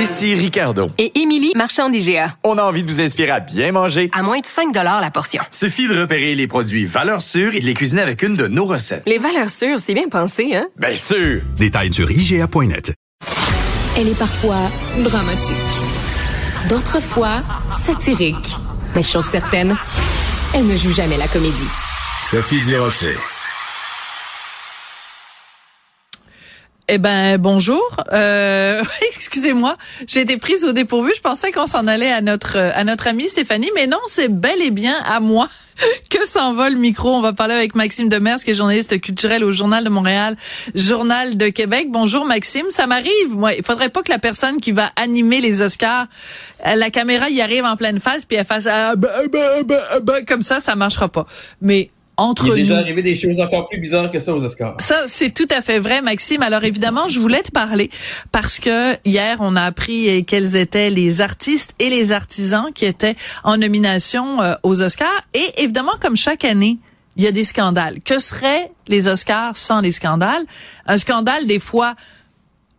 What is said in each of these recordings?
Ici Ricardo. Et Émilie, marchand d'IGA. On a envie de vous inspirer à bien manger. À moins de 5 la portion. Suffit de repérer les produits valeurs sûres et de les cuisiner avec une de nos recettes. Les valeurs sûres, c'est bien pensé, hein? Bien sûr! Détails sur IGA.net. Elle est parfois dramatique. D'autres fois, satirique. Mais chose certaine, elle ne joue jamais la comédie. Sophie Durocher. Eh ben bonjour. Euh, excusez-moi, j'ai été prise au dépourvu. Je pensais qu'on s'en allait à notre à notre amie Stéphanie, mais non, c'est bel et bien à moi que s'envole le micro. On va parler avec Maxime Demers, qui est journaliste culturel au Journal de Montréal, Journal de Québec. Bonjour Maxime, ça m'arrive. Moi, il faudrait pas que la personne qui va animer les Oscars, euh, la caméra y arrive en pleine face puis elle fasse ah, bah, bah, bah, comme ça, ça marchera pas. Mais entre Il est déjà nous. arrivé des choses encore plus bizarres que ça aux Oscars. Ça, c'est tout à fait vrai, Maxime. Alors évidemment, je voulais te parler parce que hier, on a appris euh, quels étaient les artistes et les artisans qui étaient en nomination euh, aux Oscars. Et évidemment, comme chaque année, il y a des scandales. Que seraient les Oscars sans les scandales? Un scandale, des fois,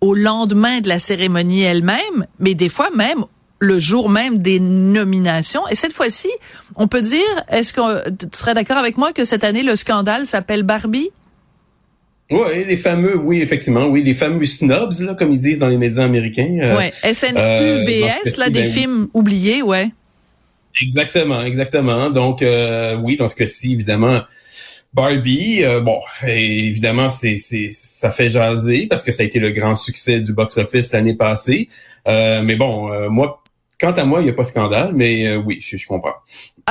au lendemain de la cérémonie elle-même, mais des fois même le jour même des nominations. Et cette fois-ci, on peut dire, est-ce que tu serais d'accord avec moi que cette année, le scandale s'appelle Barbie? Oui, les fameux, oui, effectivement, oui, les fameux snobs, là, comme ils disent dans les médias américains. Euh, ouais, euh, SNUBS, ce là, des ben, films oubliés, ouais. Exactement, exactement. Donc, euh, oui, dans ce cas-ci, évidemment, Barbie, euh, bon, évidemment, c'est, c'est, ça fait jaser parce que ça a été le grand succès du box-office l'année passée. Euh, mais bon, euh, moi, quant à moi, il n'y a pas de scandale, mais euh, oui, je, je comprends.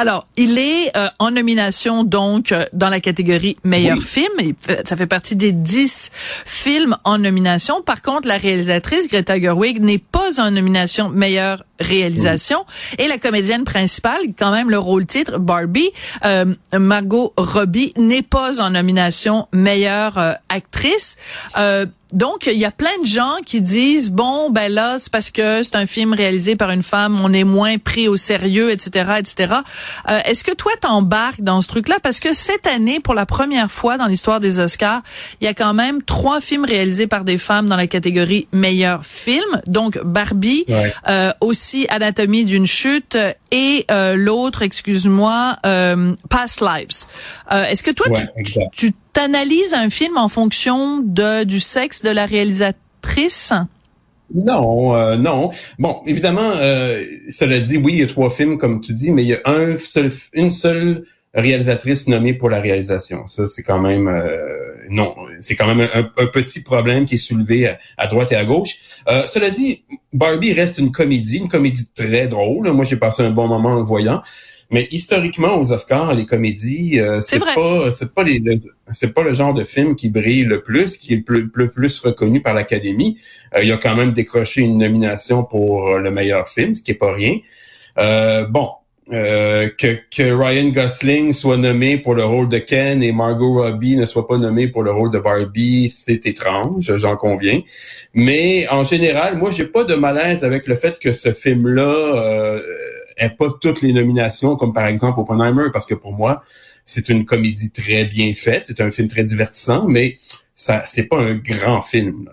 Alors, il est euh, en nomination donc euh, dans la catégorie meilleur Oui. film. Il fait- ça fait partie des 10 films en nomination. Par contre, la réalisatrice Greta Gerwig n'est pas en nomination meilleure réalisation. Et la comédienne principale, quand même le rôle titre, Barbie, euh, Margot Robbie, n'est pas en nomination meilleure euh, actrice. Euh, donc, il y a plein de gens qui disent bon, ben là, c'est parce que c'est un film réalisé par une femme, on est moins pris au sérieux, etc., etc. Euh, Est-ce que toi t'embarques dans ce truc-là? Parce que cette année, pour la première fois dans l'histoire des Oscars, il y a quand même trois films réalisés par des femmes dans la catégorie meilleur film. Donc Barbie, Ouais. euh, aussi Anatomie d'une chute et euh, l'autre, excuse-moi, euh, Past Lives. Euh, Est-ce que toi Ouais, tu t'analyses un film en fonction de du sexe de la réalisatrice? Non, euh, non. Bon, évidemment, euh, cela dit, oui, il y a trois films, comme tu dis, mais il y a un seul, une seule réalisatrice nommée pour la réalisation. Ça, c'est quand même euh, non, c'est quand même un, petit problème qui est soulevé à, à droite et à gauche. Euh, cela dit, Barbie reste une comédie, une comédie très drôle. Moi, j'ai passé un bon moment en le voyant. Mais historiquement, aux Oscars, les comédies, euh, C'est pas, c'est pas les, le- c'est pas le genre de film qui brille le plus, qui est le plus, le plus reconnu par l'Académie. Euh, il a quand même décroché une nomination pour euh, le meilleur film, ce qui est pas rien. Euh, bon, euh, que, que Ryan Gosling soit nommé pour le rôle de Ken et Margot Robbie ne soit pas nommée pour le rôle de Barbie, c'est étrange, j'en conviens. Mais en général, moi, j'ai pas de malaise avec le fait que ce film-là euh, ait pas toutes les nominations, comme par exemple Oppenheimer, parce que pour moi, c'est une comédie très bien faite, c'est un film très divertissant, mais ça, c'est pas un grand film. Là,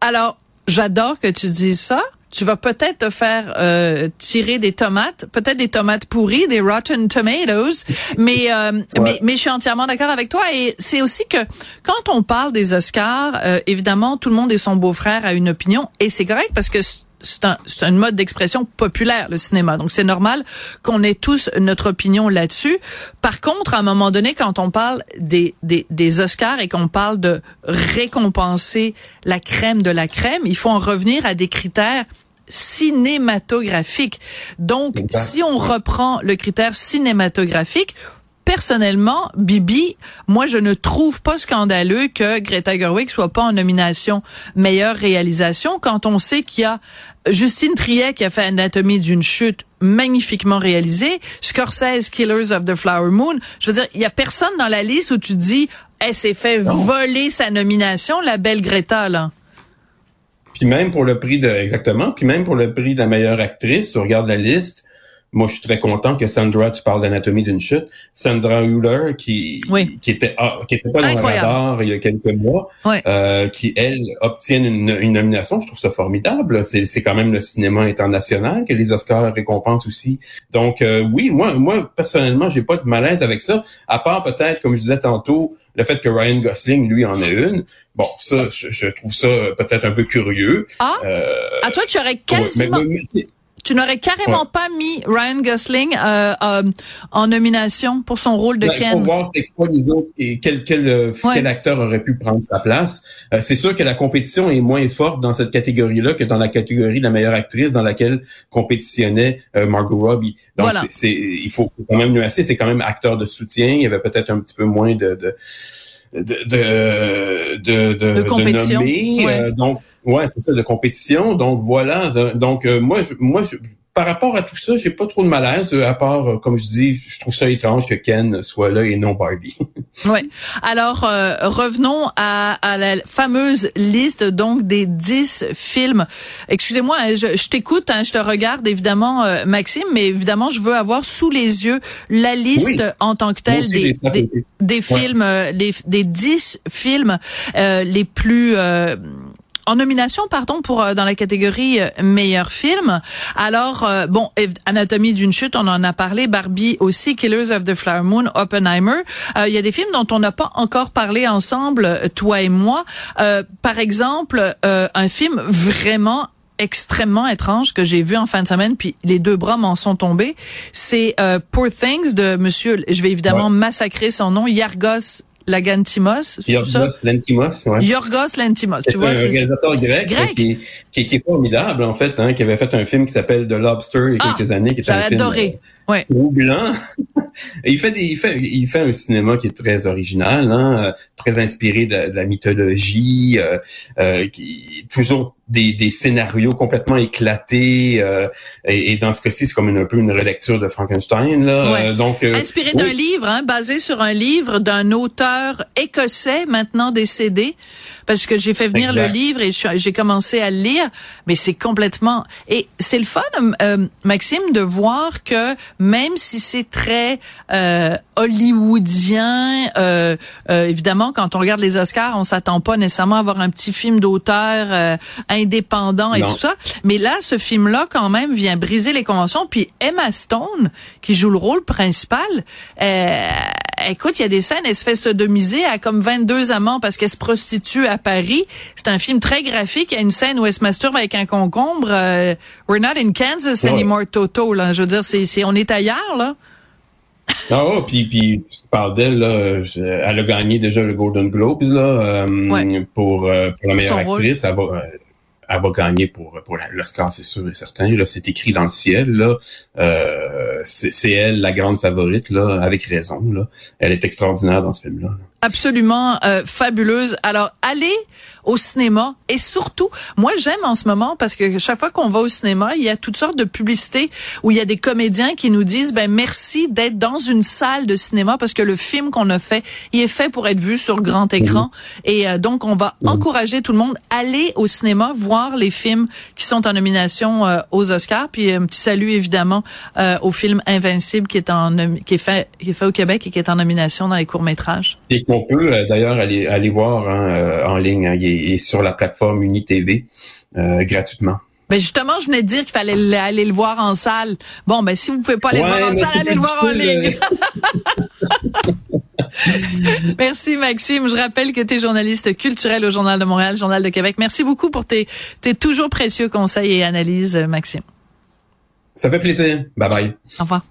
Alors, j'adore que tu dises ça. Tu vas peut-être te faire euh, tirer des tomates, peut-être des tomates pourries, des rotten tomatoes, mais euh, mais, mais je suis entièrement d'accord avec toi. Et c'est aussi que quand on parle des Oscars, euh, évidemment, tout le monde et son beau-frère a une opinion, et c'est correct parce que c'est un, c'est une mode d'expression populaire, le cinéma. Donc, c'est normal qu'on ait tous notre opinion là-dessus. Par contre, à un moment donné, quand on parle des, des, des Oscars et qu'on parle de récompenser la crème de la crème, il faut en revenir à des critères cinématographiques. Donc, si on reprend le critère cinématographique, personnellement, Bibi, moi, je ne trouve pas scandaleux que Greta Gerwig soit pas en nomination meilleure réalisation quand on sait qu'il y a Justine Triet qui a fait Anatomie d'une chute magnifiquement réalisée, Scorsese Killers of the Flower Moon. Je veux dire, il y a personne dans la liste où tu dis, elle s'est fait voler sa nomination, la belle Greta, là. Puis même pour le prix de exactement, puis même pour le prix de la meilleure actrice, tu regardes la liste, moi, je suis très content que Sandra, tu parles d'anatomie d'une chute, Sandra Hüller, qui, Oui. qui était ah, qui était pas dans le radar il y a quelques mois, euh, qui elle obtienne une, une nomination, je trouve ça formidable. C'est c'est quand même le cinéma international que les Oscars récompensent aussi. Donc euh, oui, moi moi personnellement, j'ai pas de malaise avec ça, à part peut-être comme je disais tantôt le fait que Ryan Gosling lui en ait une. Bon, ça je, je trouve ça peut-être un peu curieux. Ah, Euh, à toi, tu aurais quasiment, mais- mais- tu n'aurais carrément Ouais. pas mis Ryan Gosling euh, euh, en nomination pour son rôle de Ben, Il faut Ken? voir c'est quoi les autres et quel, quel, euh, Ouais. quel acteur aurait pu prendre sa place. Euh, c'est sûr que la compétition est moins forte dans cette catégorie-là que dans la catégorie de la meilleure actrice dans laquelle compétitionnait euh, Margot Robbie. Donc Voilà. c'est, c'est- il faut, faut quand même nuancer, c'est quand même acteur de soutien. Il y avait peut-être un petit peu moins de de de de, de, de, De compétition. nommer. Ouais. Euh, donc ouais, c'est ça de compétition. Donc voilà. Donc euh, moi je, moi je, par rapport à tout ça, j'ai pas trop de malaise, euh, à part, euh, comme je dis, je trouve ça étrange que Ken soit là et non Barbie. Ouais. Alors euh, revenons à, à la fameuse liste donc des 10 films. Excusez-moi, hein, je, je t'écoute, hein, je te regarde évidemment euh, Maxime, mais évidemment je veux avoir sous les yeux la liste Oui. en tant que telle des, des, des films, les, des 10 films euh, les plus euh, en nomination, pardon, pour euh, dans la catégorie euh, meilleur film. Alors, euh, bon, Anatomie d'une chute, on en a parlé, Barbie aussi, Killers of the Flower Moon, Oppenheimer. Euh, Il y a des films dont on n'a pas encore parlé ensemble, euh, toi et moi. Euh, par exemple, euh, un film vraiment extrêmement étrange que j'ai vu en fin de semaine, puis les deux bras m'en sont tombés. C'est euh, Poor Things de Monsieur, je vais évidemment massacrer son nom, Yargos Lagantimos. Yorgos Lanthimos, ouais. Yorgos Lantimos. Tu vois, un réalisateur grec, Grec? Qui, qui, qui est formidable, en fait, hein, qui avait fait un film qui s'appelle The Lobster il y a Ah, quelques années, qui j'avais film adoré. euh, Ouais. il fait des, il fait, il fait un cinéma qui est très original, hein, euh, très inspiré de, de la mythologie, euh, euh, qui toujours des, des scénarios complètement éclatés. euh, et, et dans ce cas-ci, c'est comme une, un peu une relecture de Frankenstein, là. Ouais. Euh, donc, euh, Inspiré oui. d'un livre, hein, basé sur un livre d'un auteur écossais maintenant décédé, parce que j'ai fait venir Exact. le livre et j'ai commencé à le lire, mais c'est complètement et c'est le fun, euh, Maxime, de voir que même si c'est très euh, hollywoodien, euh, euh, évidemment, quand on regarde les Oscars, on s'attend pas nécessairement à voir un petit film d'auteur euh, indépendant et Non. tout ça, mais là, ce film-là, quand même, vient briser les conventions. Puis Emma Stone, qui joue le rôle principal, euh, écoute, il y a des scènes, elle se fait sodomiser à comme 22 amants parce qu'elle se prostitue à Paris. C'est un film très graphique. Il y a une scène où elle se masturbe avec un concombre. Euh, we're not in Kansas Ouais. anymore, Toto. Là, je veux dire, c'est, c'est, on est ailleurs là. Ah, oh, puis, puis tu parles d'elle, là, elle a gagné déjà le Golden Globes là, euh, Ouais. pour, euh, pour la meilleure Son actrice. Elle va, elle va gagner pour, pour l'Oscar, c'est sûr et certain. Là, c'est écrit dans le ciel. Là, euh, c'est, elle la grande favorite, là, avec raison. Là, elle est extraordinaire dans ce film-là. Absolument euh, fabuleuse. Alors, allez au cinéma et surtout, moi j'aime en ce moment parce que chaque fois qu'on va au cinéma, il y a toutes sortes de publicités où il y a des comédiens qui nous disent ben merci d'être dans une salle de cinéma parce que le film qu'on a fait, il est fait pour être vu sur grand écran et euh, donc on va encourager tout le monde à aller au cinéma voir les films qui sont en nomination euh, aux Oscars puis un petit salut évidemment euh, au film Invincible qui est en qui est fait qui est fait au Québec et qui est en nomination dans les courts-métrages. Et qu'on peut euh, d'ailleurs aller, aller voir hein, euh, en ligne. hein, il, est, il est sur la plateforme UniTV euh, gratuitement. Ben justement, je venais de dire qu'il fallait aller le voir en salle. Bon, ben si vous pouvez pas aller le voir en salle, allez le voir en ligne. Merci Maxime. Je rappelle que tu es journaliste culturel au Journal de Montréal, Journal de Québec. Merci beaucoup pour tes, tes toujours précieux conseils et analyses, Maxime. Ça fait plaisir. Bye bye. Au revoir.